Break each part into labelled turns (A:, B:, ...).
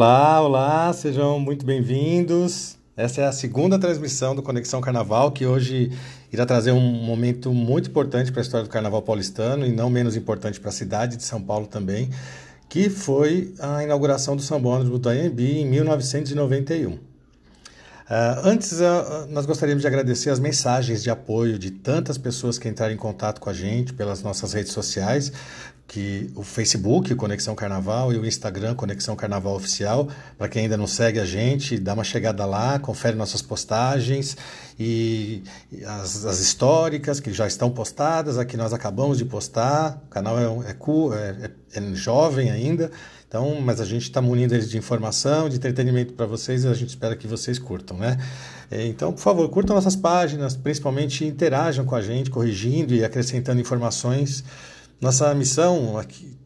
A: Olá, olá, sejam muito bem-vindos. Essa é a segunda transmissão do Conexão Carnaval, que hoje irá trazer um momento muito importante para a história do Carnaval paulistano e não menos importante para a cidade de São Paulo também, que foi a inauguração do Sambódromo do AMB em 1991. Uh, antes, uh, nós gostaríamos de agradecer as mensagens de apoio de tantas pessoas que entraram em contato com a gente pelas nossas redes sociais, que o Facebook, Conexão Carnaval, e o Instagram, Conexão Carnaval Oficial. Para quem ainda não segue a gente, dá uma chegada lá, confere nossas postagens e, as, as, históricas que já estão postadas, a que nós acabamos de postar. O canal é, é, é, é jovem ainda, então, mas a gente está munindo eles de informação, de entretenimento para vocês e a gente espera que vocês curtam, né? É, então, por favor, curtam nossas páginas, principalmente interajam com a gente, corrigindo e acrescentando informações. Nossa missão aqui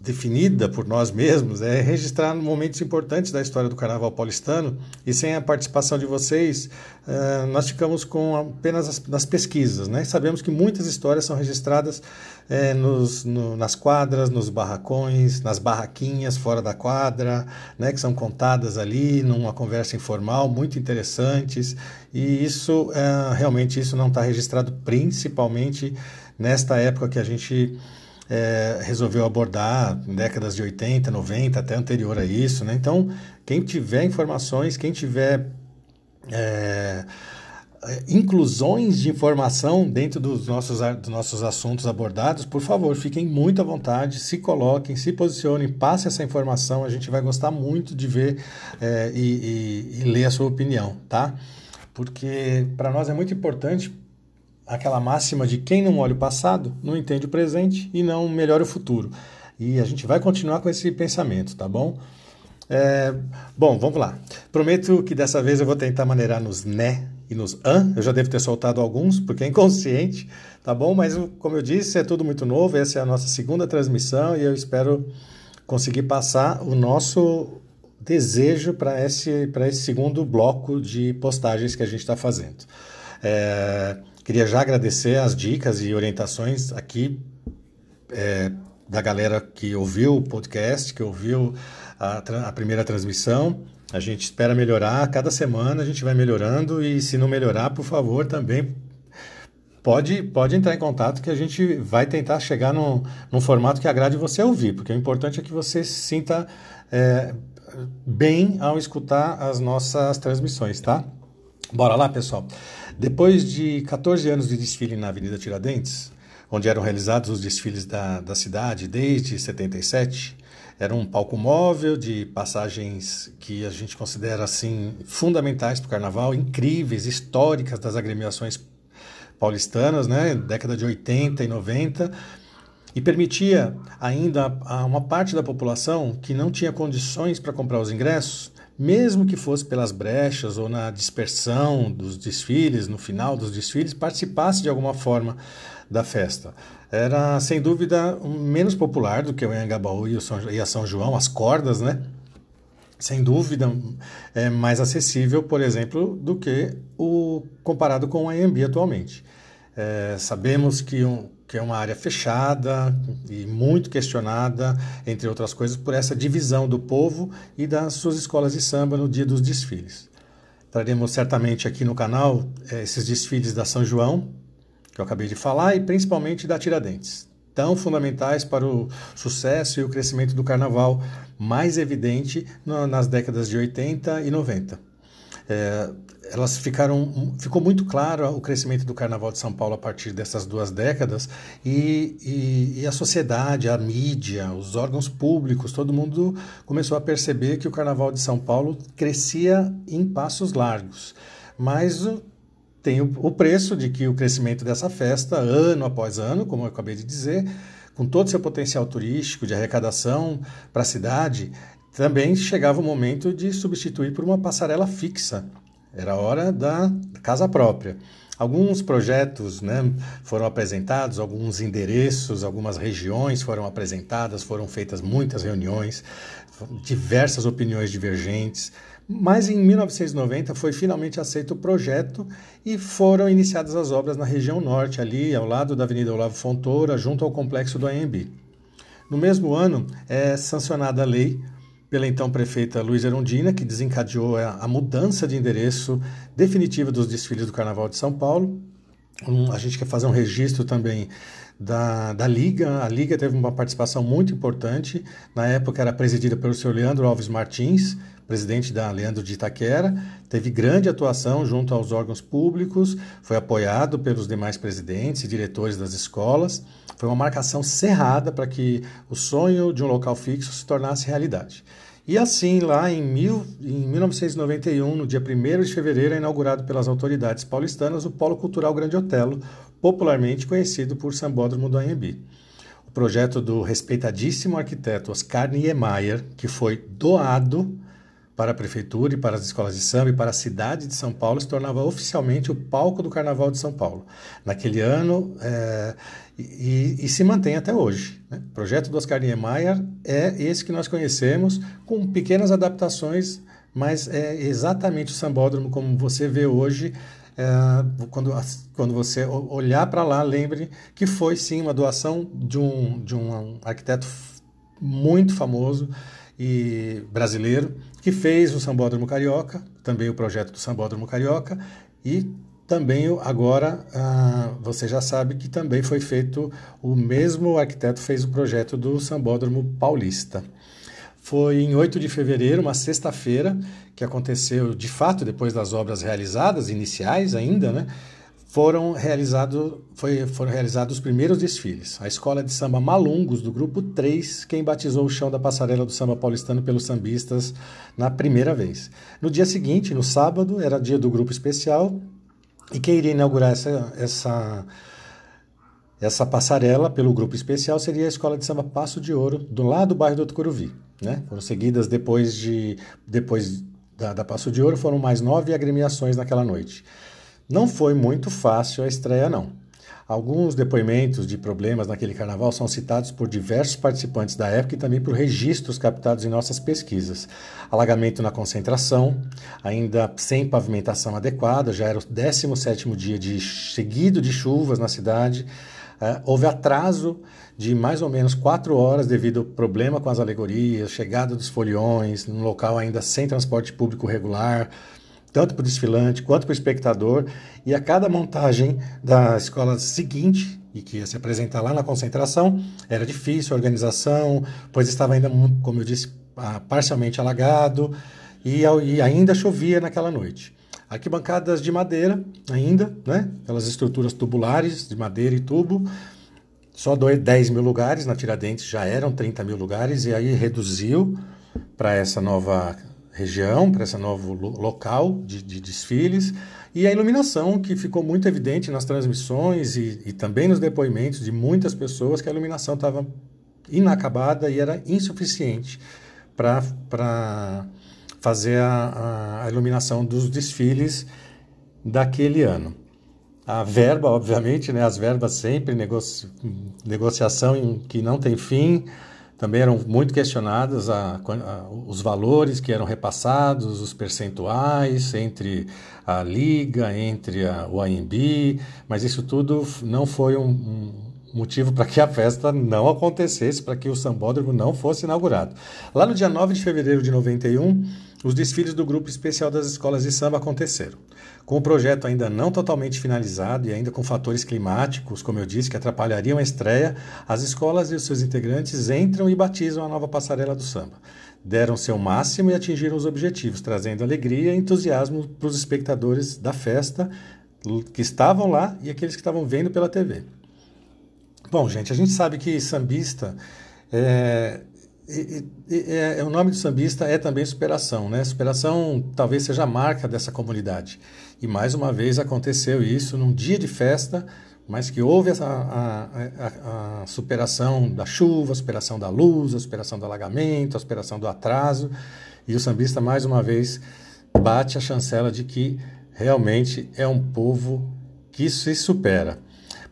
A: definida por nós mesmos é registrar momentos importantes da história do Carnaval paulistano e sem a participação de vocês uh, nós ficamos com apenas as, nas pesquisas, né? Sabemos que muitas histórias são registradas uh, nos, no, nas quadras, nos barracões, nas barraquinhas fora da quadra, né? Que são contadas ali numa conversa informal, muito interessantes e isso uh, realmente isso não está registrado principalmente nesta época que a gente é, resolveu abordar décadas de 80, 90, até anterior a isso. Né? Então, quem tiver informações, quem tiver é, inclusões de informação dentro dos nossos, dos nossos assuntos abordados, por favor, fiquem muito à vontade, se coloquem, se posicionem, passe essa informação, a gente vai gostar muito de ver é, e, e, e ler a sua opinião, tá? Porque para nós é muito importante aquela máxima de quem não olha o passado não entende o presente e não melhora o futuro. E a gente vai continuar com esse pensamento, tá bom? É, bom, vamos lá. Prometo que dessa vez eu vou tentar maneirar nos né e nos an. Eu já devo ter soltado alguns, porque é inconsciente, tá bom? Mas, como eu disse, é tudo muito novo. Essa é a nossa segunda transmissão e eu espero conseguir passar o nosso desejo para esse, esse segundo bloco de postagens que a gente está fazendo. É, Queria já agradecer as dicas e orientações aqui é, da galera que ouviu o podcast, que ouviu a, a primeira transmissão. A gente espera melhorar, cada semana a gente vai melhorando e se não melhorar, por favor, também pode, pode entrar em contato que a gente vai tentar chegar num, num formato que agrade você ouvir, porque o importante é que você se sinta é, bem ao escutar as nossas transmissões, tá? Bora lá, pessoal. Depois de 14 anos de desfile na Avenida Tiradentes, onde eram realizados os desfiles da, da cidade desde 77, era um palco móvel de passagens que a gente considera assim fundamentais para o carnaval, incríveis, históricas das agremiações paulistanas, né, década de 80 e 90, e permitia ainda a uma parte da população que não tinha condições para comprar os ingressos mesmo que fosse pelas brechas ou na dispersão dos desfiles, no final dos desfiles, participasse de alguma forma da festa. Era, sem dúvida, menos popular do que o Anhangabaú e, a São João, as cordas, né? Sem dúvida, é mais acessível, por exemplo, do que o comparado com o Anhembi atualmente. É, sabemos que um, que é uma área fechada e muito questionada, entre outras coisas, por essa divisão do povo e das suas escolas de samba no dia dos desfiles. Traremos certamente aqui no canal é, esses desfiles da São João, que eu acabei de falar, e principalmente da Tiradentes, tão fundamentais para o sucesso e o crescimento do carnaval, mais evidente no, nas décadas de 80 e 90. É, elas ficaram ficou muito claro o crescimento do Carnaval de São Paulo a partir dessas duas décadas e, e, e, a sociedade, a mídia, os órgãos públicos, todo mundo começou a perceber que o Carnaval de São Paulo crescia em passos largos, mas tem o, o preço de que o crescimento dessa festa, ano após ano, como eu acabei de dizer, com todo o seu potencial turístico de arrecadação para a cidade, também chegava o momento de substituir por uma passarela fixa era hora da casa própria. Alguns projetos né, foram apresentados, alguns endereços, algumas regiões foram apresentadas, foram feitas muitas reuniões, diversas opiniões divergentes. Mas em 1990 foi finalmente aceito o projeto e foram iniciadas as obras na região norte, ali ao lado da Avenida Olavo Fontoura, junto ao complexo do AMB. No mesmo ano é sancionada a lei pela então prefeita Luiz Erundina, que desencadeou a mudança de endereço definitiva dos desfiles do Carnaval de São Paulo. Um, a gente quer fazer um registro também da, da Liga. A Liga teve uma participação muito importante. Na época era presidida pelo senhor Leandro Alves Martins, presidente da Leandro de Itaquera, teve grande atuação junto aos órgãos públicos, foi apoiado pelos demais presidentes e diretores das escolas. Foi uma marcação cerrada para que o sonho de um local fixo se tornasse realidade. E assim, lá em, mil, em 1991, no dia 1 de fevereiro, é inaugurado pelas autoridades paulistanas o Polo Cultural Grande Otelo, popularmente conhecido por Sambódromo do Anhembi. O projeto do respeitadíssimo arquiteto Oscar Niemeyer, que foi doado para a prefeitura e para as escolas de samba e para a cidade de São Paulo se tornava oficialmente o palco do Carnaval de São Paulo. Naquele ano, é, e, e, se mantém até hoje. Né? O projeto do Oscar Niemeyer é esse que nós conhecemos, com pequenas adaptações, mas é exatamente o sambódromo como você vê hoje. É, quando, quando você olhar para lá, lembre que foi sim uma doação de um, de um arquiteto muito famoso e brasileiro que fez o Sambódromo Carioca, também o projeto do Sambódromo Carioca, e também agora ah, você já sabe que também foi feito, o mesmo arquiteto fez o projeto do Sambódromo Paulista. Foi em 8 de fevereiro, uma sexta-feira, que aconteceu de fato depois das obras realizadas, iniciais ainda, né? Foram, realizado, foi, foram realizados os primeiros desfiles. A escola de samba Malungos, do grupo 3, quem batizou o chão da passarela do samba paulistano pelos sambistas na primeira vez. No dia seguinte, no sábado, era dia do grupo especial, e quem iria inaugurar essa, essa, essa passarela pelo grupo especial seria a escola de samba Passo de Ouro, do lado do bairro do Tucuruvi. Né? Foram seguidas depois, de, depois da, da Passo de Ouro, foram mais nove agremiações naquela noite. Não foi muito fácil a estreia, não. Alguns depoimentos de problemas naquele carnaval são citados por diversos participantes da época e também por registros captados em nossas pesquisas. Alagamento na concentração, ainda sem pavimentação adequada, já era o 17º dia de, seguido de chuvas na cidade. Uh, houve atraso de mais ou menos quatro horas devido ao problema com as alegorias, chegada dos foliões, num local ainda sem transporte público regular, tanto para o desfilante quanto para o espectador, e a cada montagem da escola seguinte, e que ia se apresentar lá na concentração, era difícil a organização, pois estava ainda, como eu disse, parcialmente alagado e, e ainda chovia naquela noite. Arquibancadas de madeira, ainda, né? aquelas estruturas tubulares de madeira e tubo, só 10 mil lugares, na Tiradentes já eram 30 mil lugares, e aí reduziu para essa nova região, para esse novo local de, de, desfiles, e a iluminação que ficou muito evidente nas transmissões e, e também nos depoimentos de muitas pessoas que a iluminação estava inacabada e era insuficiente para fazer a, a, iluminação dos desfiles daquele ano. A verba, obviamente, né, as verbas sempre, negoci, negociação em, que não tem fim, também eram muito questionadas a, a, os valores que eram repassados, os percentuais entre a Liga, entre a, o AMB, mas isso tudo não foi um, um motivo para que a festa não acontecesse, para que o sambódromo não fosse inaugurado. Lá no dia 9 de fevereiro de 91, os desfiles do Grupo Especial das Escolas de Samba aconteceram. Com o projeto ainda não totalmente finalizado e ainda com fatores climáticos, como eu disse, que atrapalhariam a estreia, as escolas e os seus integrantes entram e batizam a nova passarela do samba. Deram seu máximo e atingiram os objetivos, trazendo alegria e entusiasmo para os espectadores da festa que estavam lá e aqueles que estavam vendo pela TV. Bom, gente, a gente sabe que sambista é, é, é, o nome do sambista é também superação, né? Superação talvez seja a marca dessa comunidade. E mais uma vez aconteceu isso num dia de festa, mas que houve essa, a, a, a, superação da chuva, a superação da luz, a superação do alagamento, a superação do atraso. E o sambista, mais uma vez, bate a chancela de que realmente é um povo que se supera.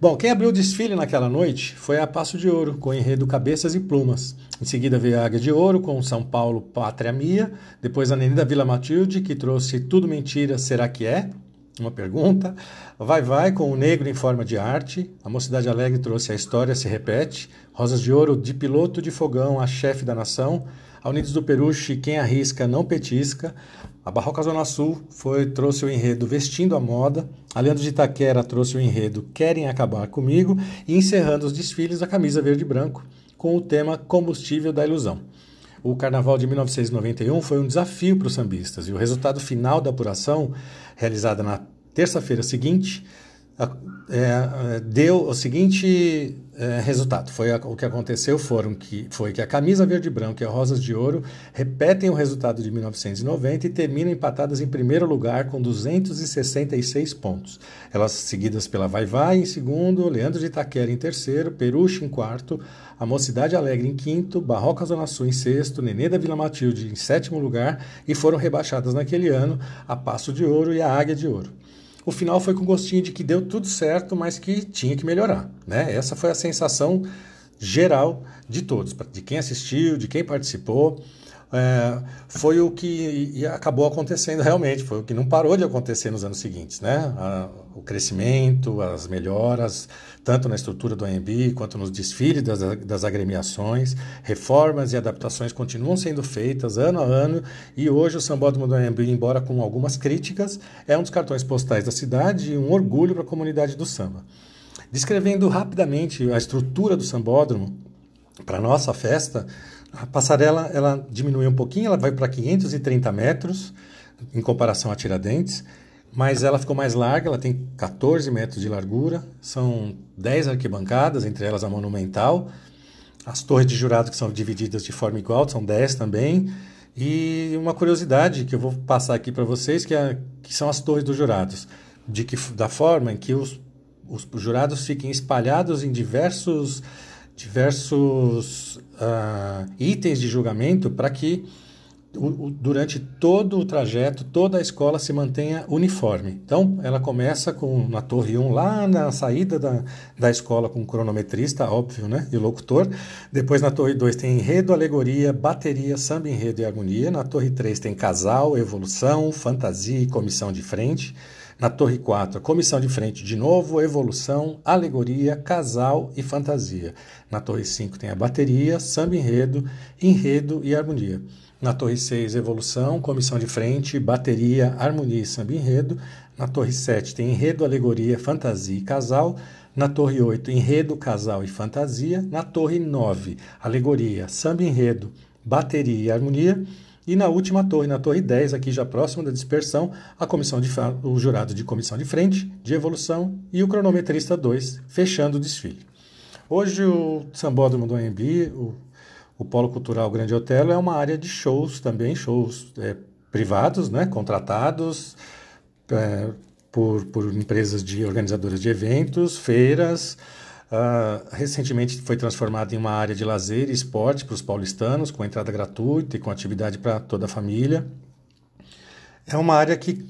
A: Bom, quem abriu o desfile naquela noite foi a Passo de Ouro, com o enredo Cabeças e Plumas. Em seguida veio a Águia de Ouro, com São Paulo Pátria Mia. Depois a Nenida Vila Matilde, que trouxe Tudo Mentira, Será Que É? Uma pergunta. Vai Vai com o Negro em Forma de Arte. A Mocidade Alegre trouxe A História Se Repete. Rosas de Ouro, de piloto de fogão a chefe da nação. A Unidos do Peruche, Quem Arrisca Não Petisca. A Barroca Zona Sul foi, trouxe o enredo Vestindo a Moda. A Leandro de Itaquera trouxe o enredo Querem Acabar Comigo. E encerrando os desfiles, a Camisa Verde e Branco, com o tema Combustível da Ilusão. O Carnaval de 1991 foi um desafio para os sambistas e o resultado final da apuração, realizada na terça-feira seguinte, é, é, deu o seguinte é, resultado. Foi a, o que aconteceu foram que, foi que a camisa verde e branco e a rosas de ouro repetem o resultado de 1990 e terminam empatadas em primeiro lugar com 266 pontos. Elas seguidas pela Vai Vai em segundo, Leandro de Itaquera em terceiro, Peruche em quarto, a Mocidade Alegre em quinto, Barroca Zona Sul em sexto, Nenê da Vila Matilde em sétimo lugar e foram rebaixadas naquele ano a Passo de Ouro e a Águia de Ouro o final foi com gostinho de que deu tudo certo, mas que tinha que melhorar. Né? Essa foi a sensação geral de todos, de quem assistiu, de quem participou é, foi o que acabou acontecendo realmente, foi o que não parou de acontecer nos anos seguintes. Né? A, o crescimento, as melhoras, tanto na estrutura do AMB quanto nos desfiles das, das agremiações, reformas e adaptações continuam sendo feitas ano a ano e hoje o Sambódromo do AMB, embora com algumas críticas, é um dos cartões postais da cidade e um orgulho para a comunidade do samba. Descrevendo rapidamente a estrutura do Sambódromo para nossa festa, a passarela ela diminui um pouquinho, ela vai para 530 metros em comparação a Tiradentes, mas ela ficou mais larga, ela tem 14 metros de largura, são 10 arquibancadas, entre elas a monumental, as torres de jurado que são divididas de forma igual, são 10 também, e uma curiosidade que eu vou passar aqui para vocês, que, é, que são as torres dos jurados, de que, da forma em que os, os jurados fiquem espalhados em diversos diversos uh, itens de julgamento para que o, o, durante todo o trajeto, toda a escola se mantenha uniforme. Então, ela começa com na Torre 1, lá na saída da, da escola, com o cronometrista, óbvio, né? E o locutor. Depois, na Torre 2, tem enredo, alegoria, bateria, samba, enredo e harmonia. Na Torre 3, tem casal, evolução, fantasia e comissão de frente. Na Torre 4, comissão de frente de novo, evolução, alegoria, casal e fantasia. Na Torre 5 tem a bateria, samba enredo, enredo e harmonia. Na Torre 6, evolução, comissão de frente, bateria, harmonia e samba enredo. Na Torre 7 tem enredo, alegoria, fantasia e casal. Na Torre 8, enredo, casal e fantasia. Na Torre 9, alegoria, samba enredo, bateria e harmonia. E na última torre, na torre 10, aqui já próximo da dispersão, a comissão de o jurado de comissão de frente, de evolução e o cronometrista 2, fechando o desfile. Hoje o Sambódromo do AMB, o, o Polo Cultural Grande Otelo, é uma área de shows também, shows é, privados, né, contratados é, por, por empresas de organizadoras de eventos, feiras, Uh, recentemente foi transformado em uma área de lazer e esporte para os paulistanos, com entrada gratuita e com atividade para toda a família. É uma área que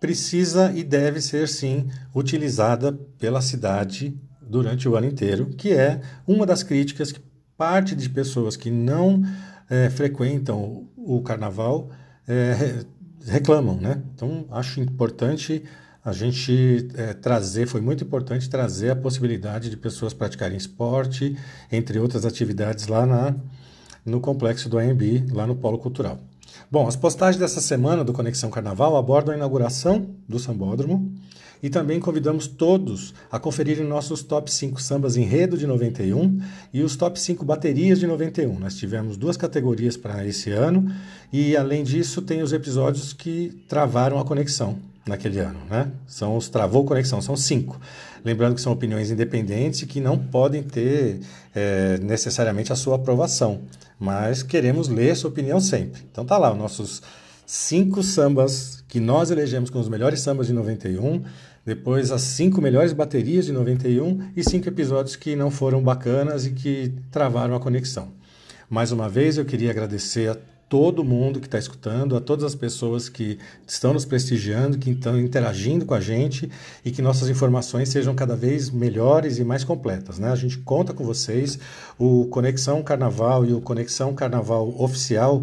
A: precisa e deve ser, sim, utilizada pela cidade durante o ano inteiro, que é uma das críticas que parte de pessoas que não é, frequentam o carnaval é, reclamam. Né? Então, acho importante a gente é, trazer, foi muito importante trazer a possibilidade de pessoas praticarem esporte, entre outras atividades, lá na, no complexo do AMB, lá no Polo Cultural. Bom, as postagens dessa semana do Conexão Carnaval abordam a inauguração do Sambódromo e também convidamos todos a conferirem nossos top 5 sambas enredo de 91 e os top 5 baterias de 91. Nós tivemos duas categorias para esse ano e, além disso, tem os episódios que travaram a conexão naquele ano, né? São os travou conexão, são cinco. Lembrando que são opiniões independentes e que não podem ter é, necessariamente a sua aprovação, mas queremos ler sua opinião sempre. Então tá lá, os nossos cinco sambas que nós elegemos como os melhores sambas de 91, depois as cinco melhores baterias de 91 e cinco episódios que não foram bacanas e que travaram a conexão. Mais uma vez eu queria agradecer a todo mundo que está escutando, a todas as pessoas que estão nos prestigiando, que estão interagindo com a gente e que nossas informações sejam cada vez melhores e mais completas. Né? A gente conta com vocês. O Conexão Carnaval e o Conexão Carnaval Oficial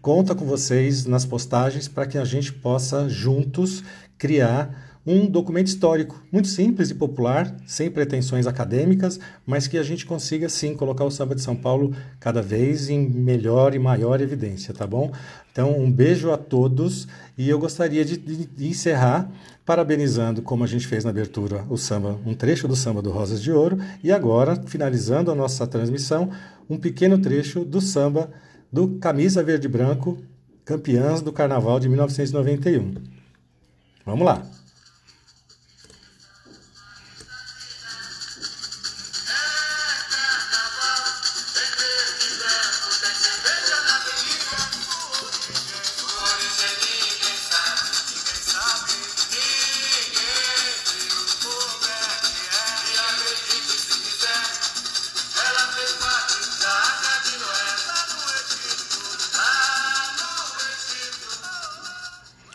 A: conta com vocês nas postagens para que a gente possa juntos criar um documento histórico, muito simples e popular, sem pretensões acadêmicas, mas que a gente consiga sim colocar o samba de São Paulo cada vez em melhor e maior evidência, tá bom? Então, um beijo a todos e eu gostaria de, de, de encerrar parabenizando, como a gente fez na abertura, o samba, um trecho do samba do Rosas de Ouro e agora, finalizando a nossa transmissão, um pequeno trecho do samba do Camisa Verde Branco, campeãs do Carnaval de 1991. Vamos lá!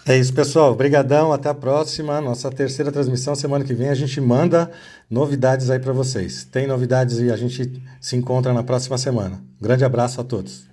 A: É isso, pessoal. Obrigadão. Até a próxima. Nossa terceira transmissão semana que vem a gente manda novidades aí para vocês. Tem novidades e a gente se encontra na próxima semana. Grande abraço a todos.